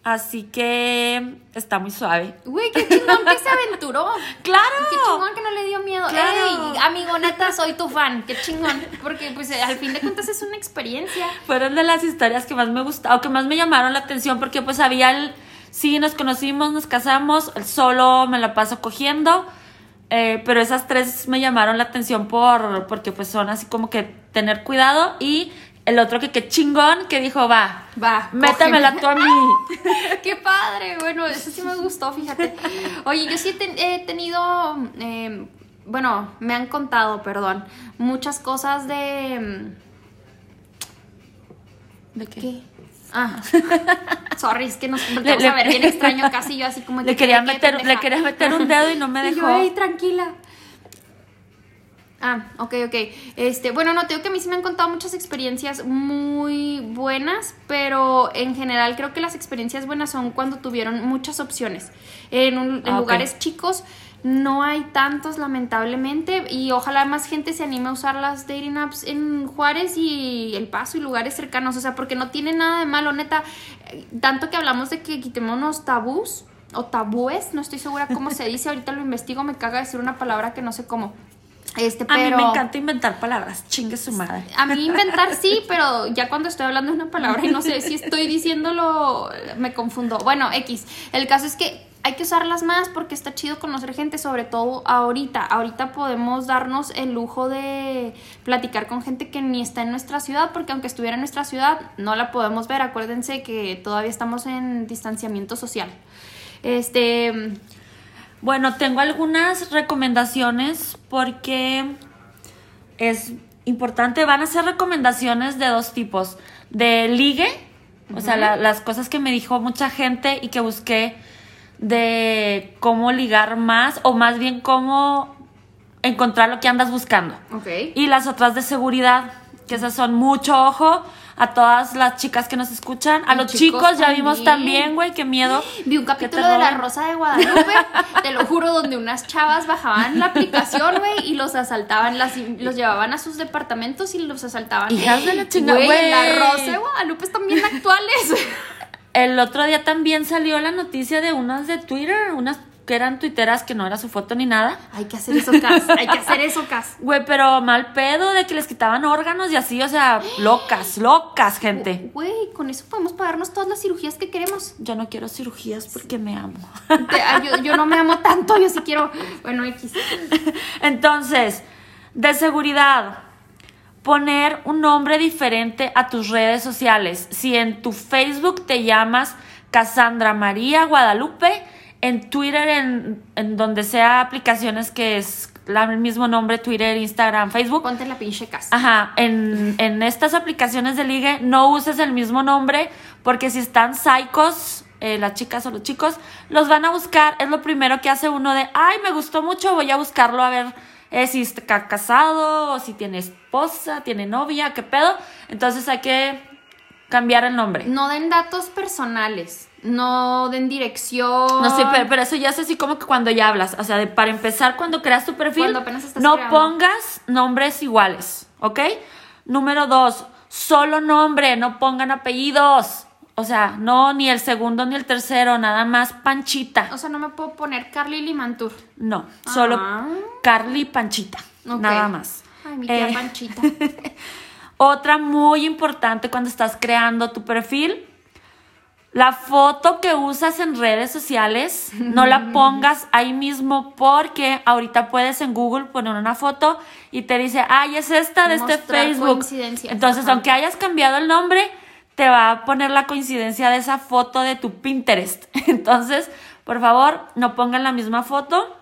así que está muy suave. Güey, qué chingón que se aventuró. ¡Claro! Qué chingón que no le dio miedo. Claro. Ey, amigo, neta, soy tu fan. Qué chingón. Porque, pues, al fin de cuentas es una experiencia. Fueron de las historias que más me gustaron, o que más me llamaron la atención, porque pues había el, sí, nos conocimos, nos casamos, el solo me la paso cogiendo, eh, pero esas tres me llamaron la atención por, porque pues son así como que tener cuidado y el otro que qué chingón que dijo, va, Va, métamela cógeme. tú a mí. Qué padre. Bueno, eso sí me gustó, fíjate. Oye, yo sí he, ten- he tenido. eh, bueno, me han contado, perdón, muchas cosas de. ¿De qué? ¿Qué? Ah, sorry, es que nos le- a ver bien extraño casi yo así como Le que, quería, ¿qué, qué, meter, le quería meter un dedo y no me Y yo, dejó. "Ey, tranquila. Ah, ok, ok. Este, bueno, no, te digo que a mí sí me han contado muchas experiencias muy buenas, pero en general creo que las experiencias buenas son cuando tuvieron muchas opciones. En, un- en Ah, lugares chicos no hay tantos, lamentablemente, y ojalá más gente se anime a usar las dating apps en Juárez y El Paso y lugares cercanos, o sea, porque no tiene nada de malo, neta. Tanto que hablamos de que quitémonos tabús o tabúes, no estoy segura cómo se dice, ahorita lo investigo, me caga decir una palabra que no sé cómo. Este, A mí me encanta inventar palabras, chingue su madre. a mí inventar sí, pero ya cuando estoy hablando de una palabra y no sé si estoy diciéndolo, me confundo. Bueno, X. El caso es que hay que usarlas más porque está chido conocer gente, sobre todo ahorita. Ahorita podemos darnos el lujo de platicar con gente que ni está en nuestra ciudad, porque aunque estuviera en nuestra ciudad, no la podemos ver. Acuérdense que todavía estamos en distanciamiento social. Este. Bueno, tengo algunas recomendaciones porque es importante. Van a ser recomendaciones de dos tipos. De ligue, o sea, la- las cosas que me dijo mucha gente y que busqué de cómo ligar más o más bien cómo encontrar lo que andas buscando. Ok. Y las otras de seguridad, que esas son mucho ojo a todas las chicas que nos escuchan. A los chicos chicos ya vimos también. güey, qué miedo. Vi un capítulo de La. Rosa de Guadalupe, te lo juro, donde unas chavas bajaban la aplicación, güey, y los asaltaban, las, los llevaban a sus departamentos y los asaltaban. Hijas de la chingada, güey. La Rosa de Guadalupe están bien actuales. El otro día también salió la noticia de unas de Twitter, unas que eran tuiteras que no era su foto ni nada. Hay que hacer eso, Cas. Hay que hacer eso, Cas. Güey, pero mal pedo de que les quitaban órganos y así, o sea, locas, locas, gente. Güey, con eso podemos pagarnos todas las cirugías que queremos. Yo no quiero cirugías porque me amo. Ah, yo, yo no me amo tanto, yo sí quiero. Bueno, X. Entonces, de seguridad, poner un nombre diferente a tus redes sociales. Si en tu Facebook te llamas Cassandra María Guadalupe, en Twitter, en, en donde sea aplicaciones que es la- el mismo nombre, Twitter, Instagram, Facebook. Ponte la pinche casa. Ajá, en, en estas aplicaciones de ligue no uses el mismo nombre porque si están psicos, eh, las chicas o los chicos, los van a buscar. Es lo primero que hace uno de, ay, me gustó mucho, voy a buscarlo a ver eh, si está casado o si tiene esposa, tiene novia, qué pedo. Entonces hay que cambiar el nombre. No den datos personales. No den dirección. No sé, pero, pero eso ya es así como que cuando ya hablas. O sea, de- para empezar, cuando creas tu perfil, no creando. pongas nombres iguales, ¿ok? Número dos, solo nombre, no pongan apellidos. O sea, no ni el segundo ni el tercero, nada más Panchita. O sea, no me puedo poner Carly Limantur. No, solo Ah. Carly Panchita, nada más. Ay, mi tía Eh, Panchita. Otra muy importante cuando estás creando tu perfil, la foto que usas en redes sociales, no la pongas ahí mismo porque ahorita puedes en Google poner una foto y te dice, ay, es esta de este Facebook. Entonces, ajá. aunque hayas cambiado el nombre, te va a poner la coincidencia de esa foto de tu Pinterest. Entonces, por favor, no pongan la misma foto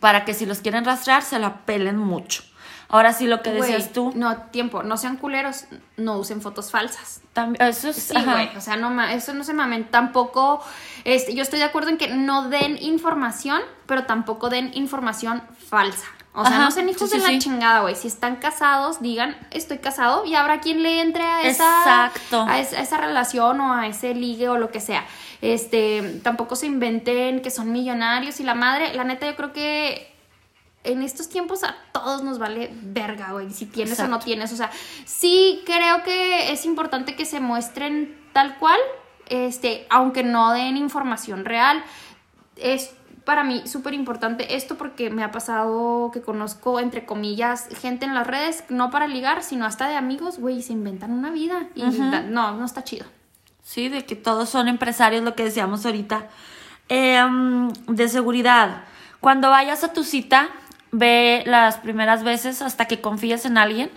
para que si los quieren rastrear, se la pelen mucho. Ahora sí, lo que decías tú. No, tiempo. No sean culeros. No usen fotos falsas. También, eso es, Sí, güey. O sea, no, eso no se mamen. Tampoco. Este, yo estoy de acuerdo en que no den información, pero tampoco den información falsa. O sea, Ajá, no sean hijos sí, de sí, la sí. chingada, güey. Si están casados, digan, estoy casado y habrá quien le entre a esa, Exacto. a esa relación o a ese ligue o lo que sea. Este, tampoco se inventen que son millonarios y la madre, la neta, yo creo que en estos tiempos a todos nos vale verga, güey, si tienes o no tienes. O sea, sí creo que es importante que se muestren tal cual, este, aunque no den información real. Es para mí súper importante esto porque me ha pasado que conozco, entre comillas, gente en las redes, no para ligar, sino hasta de amigos, güey, se inventan una vida. Y da- no, no está chido. Sí, de que todos son empresarios, lo que decíamos ahorita. Em, de seguridad. Cuando vayas a tu cita, ve las primeras veces hasta que confíes en alguien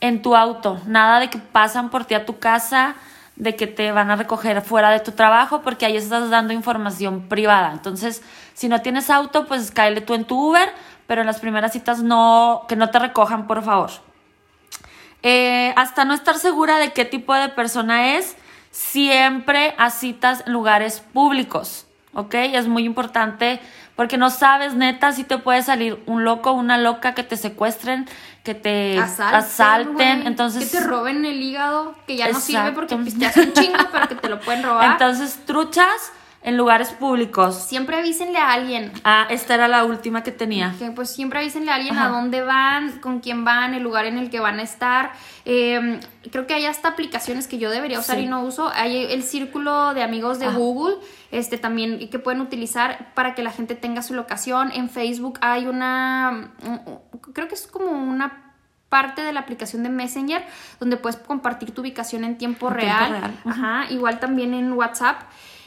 en tu auto. Nada de que pasan por ti a tu casa, de que te van a recoger fuera de tu trabajo, porque ahí estás dando información privada. Entonces, si no tienes auto, pues cáele tú en tu Uber, pero en las primeras citas no, que no te recojan, por favor. Eh, hasta no estar segura de qué tipo de persona es, siempre a citas en lugares públicos, ¿ok? Es muy importante porque no sabes, neta, si te puede salir un loco, una loca que te secuestren, que te asalten, entonces... Que te roben el hígado, que ya no sirve porque pisteas un chingo, pero que te lo pueden robar. Entonces, truchas en lugares públicos. siempre avísenle a alguien. Ah, esta era la última que tenía. Que pues siempre avísenle a alguien Ajá. a dónde van, con quién van, el lugar en el que van a estar. Eh, creo que hay hasta aplicaciones que yo debería usar Sí. y no uso. Hay el círculo de amigos de Ajá. Google, este también que pueden utilizar para que la gente tenga su locación. En Facebook hay una, mm, creo que es como una parte de la aplicación de Messenger donde puedes compartir tu ubicación en tiempo En real. tiempo real. Ajá, igual también en WhatsApp.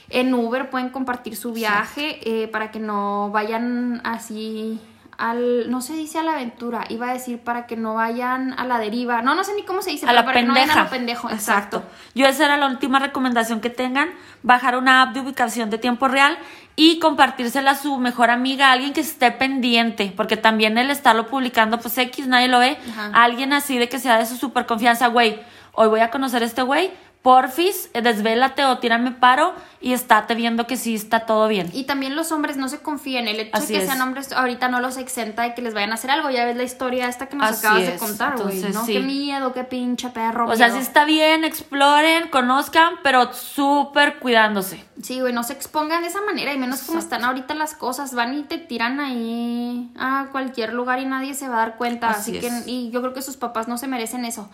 En Uber pueden compartir su viaje eh, para que no vayan así al. No se dice a la aventura, iba a decir para que no vayan a la deriva. No, no sé ni cómo se dice, a pero la para que no vayan pendeja. a lo pendejo. Exacto. Yo esa era la última recomendación que tengan, bajar una app de ubicación de tiempo real y compartírsela a su mejor amiga, alguien que esté pendiente, porque también el estarlo publicando, pues X, nadie lo ve, Ajá. alguien así de que sea de su super confianza, güey, hoy voy a conocer a este güey, porfis, eh, desvélate o tírame paro y estate viendo que sí está todo bien. Y también los hombres no se confíen. El hecho Así de que es. sean hombres ahorita no los exenta de que les vayan a hacer algo. Ya ves la historia esta que nos Así acabas de contar, güey. ¿no? sí. Qué miedo, qué pinche perro. O sea, sí está bien, exploren, conozcan, pero súper cuidándose. Sí, güey, no se expongan de esa manera, y menos como están ahorita las cosas, van y te tiran ahí a cualquier lugar y nadie se va a dar cuenta, Así así, que, y yo creo que sus papás no se merecen eso.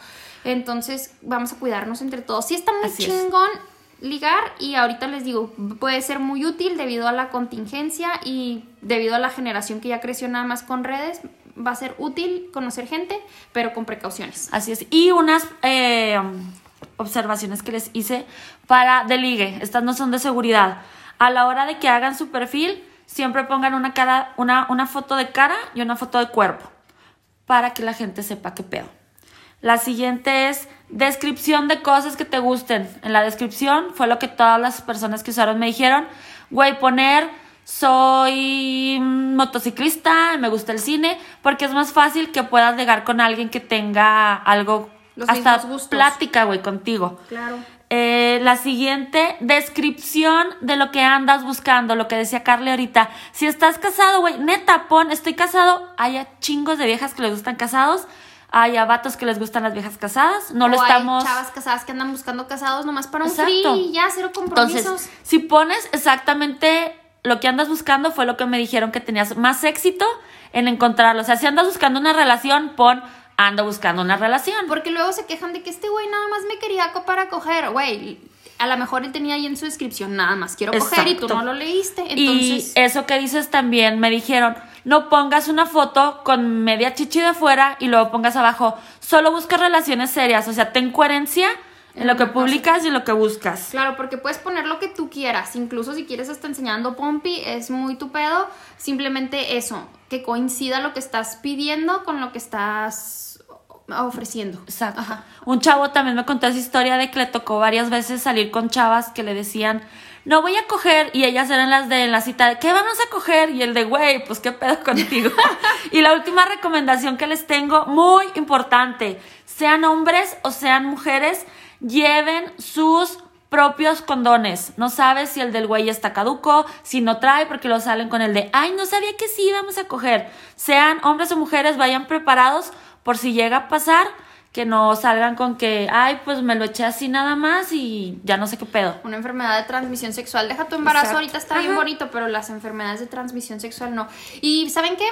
Entonces, vamos a cuidarnos entre todos. Está muy Así es. chingón ligar y ahorita les digo, puede ser muy útil debido a la contingencia y debido a la generación que ya creció nada más con redes, va a ser útil conocer gente, pero con precauciones. Así es. Y unas eh, observaciones que les hice para de ligue. Estas no son de seguridad. A la hora de que hagan su perfil, siempre pongan una, cara, una, una foto de cara y una foto de cuerpo para que la gente sepa qué pedo. La siguiente es descripción de cosas que te gusten. En la descripción fue lo que todas las personas que usaron me dijeron. Güey, poner soy motociclista, me gusta el cine, porque es más fácil que puedas llegar con alguien que tenga algo, Los hasta plática, güey, contigo. Claro. Eh, la siguiente, descripción de lo que andas buscando, lo que decía Carly ahorita. Si estás casado, güey, neta, pon, estoy casado. Hay chingos de viejas que les gustan casados. Hay a vatos que les gustan las viejas casadas. No lo O hay estamos. chavas casadas que andan buscando casados nomás para un Exacto. free y ya, cero compromisos. Entonces, si pones exactamente lo que andas buscando, fue lo que me dijeron que tenías más éxito en encontrarlo. O sea, si andas buscando una relación, pon ando buscando una relación. Porque luego se quejan de que este güey nada más me quería para coger. Güey, a lo mejor él tenía ahí en su descripción nada más quiero coger y tú no lo leíste. Y Entonces, eso que dices también me dijeron, no pongas una foto con media chichi de fuera y luego pongas abajo, solo busca relaciones serias, o sea, ten coherencia en lo que publicas y lo que buscas. claro, porque puedes poner lo que tú quieras. Incluso si quieres estar enseñando pompi, es muy tu pedo. Simplemente eso, que coincida lo que estás pidiendo con lo que estás ofreciendo. Exacto. Ajá. Un chavo también me contó esa historia de que le tocó varias veces salir con chavas que le decían, no voy a coger, y ellas eran las de la cita, ¿qué vamos a coger? Y el de, güey, pues qué pedo contigo. y la última recomendación que les tengo, muy importante, sean hombres o sean mujeres, lleven sus propios condones. No sabes si el del güey está caduco, si no trae, porque lo salen con el de, ay, no sabía que sí íbamos a coger. Sean hombres o mujeres, vayan preparados por si llega a pasar, que no salgan con que, ay, pues me lo eché así nada más y ya no sé qué pedo. Una enfermedad de transmisión sexual. Deja tu embarazo, Exacto. ahorita está bien bonito, pero las enfermedades de transmisión sexual no. Y ¿saben qué?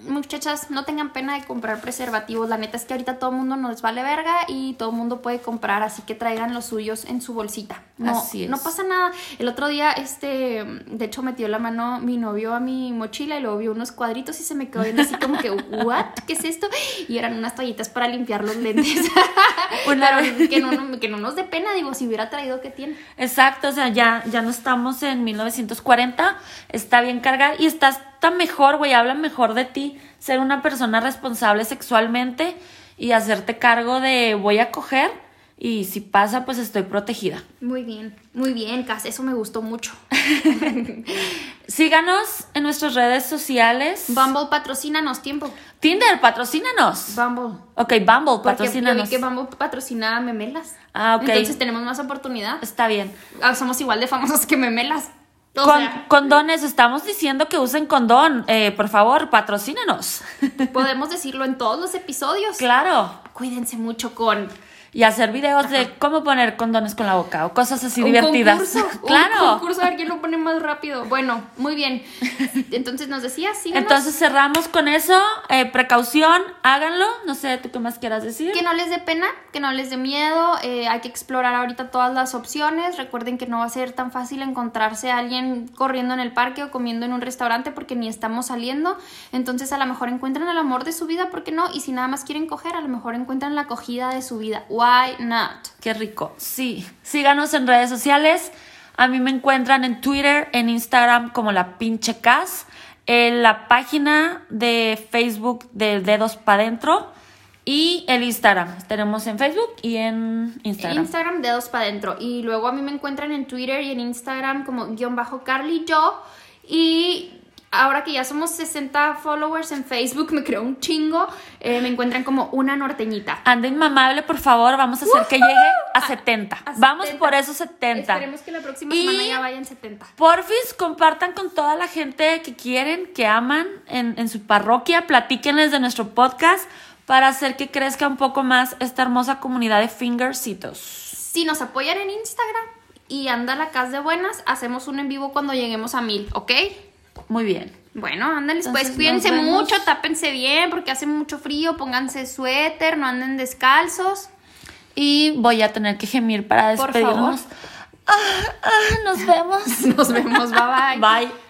Muchachas, no tengan pena de comprar preservativos. La neta es que ahorita todo el mundo nos vale verga y todo el mundo puede comprar, así que traigan los suyos en su bolsita. No, Así es. no pasa nada. El otro día, este, de hecho, metió la mano mi novio a mi mochila y luego vio unos cuadritos y se me quedó viendo así como que, ¿what? ¿Qué es esto? Y eran unas toallitas para limpiar los lentes. Pero que no, que no nos dé pena, digo, si hubiera traído, ¿qué tiene? Exacto, o sea, ya, ya no estamos en 1940, está bien cargar y estás tan mejor, güey, habla mejor de ti, ser una persona responsable sexualmente y hacerte cargo de voy a coger y si pasa, pues estoy protegida. Muy bien, muy bien, Cas, eso me gustó mucho. Síganos en nuestras redes sociales. Bumble, patrocínanos tiempo. Tinder, patrocínanos. Bumble. Ok, Bumble, Porque yo patrocínanos. vi que Bumble patrocina a Memelas. Ah, ok. Entonces tenemos más oportunidad. Está bien. Ah, somos igual de famosos que Memelas. O Con- sea, condones, estamos diciendo que usen condón. Eh, por favor, patrocínanos. podemos decirlo en todos los episodios. claro. Cuídense mucho con Y hacer videos de cómo poner condones con la boca o cosas así un divertidas. concurso. claro. Un concurso a ver quién lo pone más rápido. Bueno, muy bien. Entonces nos decías, síganos. Entonces cerramos con eso. Eh, precaución, háganlo. No sé, ¿tú qué más quieras decir? Que no les dé pena, que no les dé miedo, eh, hay que explorar ahorita todas las opciones. Recuerden que no va a ser tan fácil encontrarse a alguien corriendo en el parque o comiendo en un restaurante porque ni estamos saliendo. Entonces a lo mejor encuentran el amor de su vida, ¿por qué no? Y si nada más quieren coger, a lo mejor encuentran la acogida de su vida. Why not? Qué rico. Sí. Síganos en redes sociales. A mí me encuentran en Twitter, en Instagram como la pinche Cas. En la página de Facebook de Dedos para Adentro. Y el Instagram. Tenemos en Facebook y en Instagram. Instagram, dedos para adentro. Y luego a mí me encuentran en Twitter y en Instagram como guion bajo Carly yo. Y ahora que ya somos 60 followers en Facebook, me creo un chingo, eh, me encuentran como una norteñita. Anda inmamable, por favor, vamos a hacer que llegue a 70. A vamos 70. por esos 70. Esperemos que la próxima Y- semana ya vayan 70. Porfis, compartan con toda la gente que quieren, que aman en, en su parroquia, platíquenles de nuestro podcast para hacer que crezca un poco más esta hermosa comunidad de fingercitos. Si nos apoyan en Instagram y anda la casa de buenas, hacemos un en vivo cuando lleguemos a mil, ¿ok? Muy bien. Bueno, ándales, Entonces, pues cuídense mucho, tápense bien porque hace mucho frío, pónganse suéter, no anden descalzos. Y voy a tener que gemir para Por despedirnos. favor. Ah, ah, nos vemos. Nos vemos, bye bye. Bye.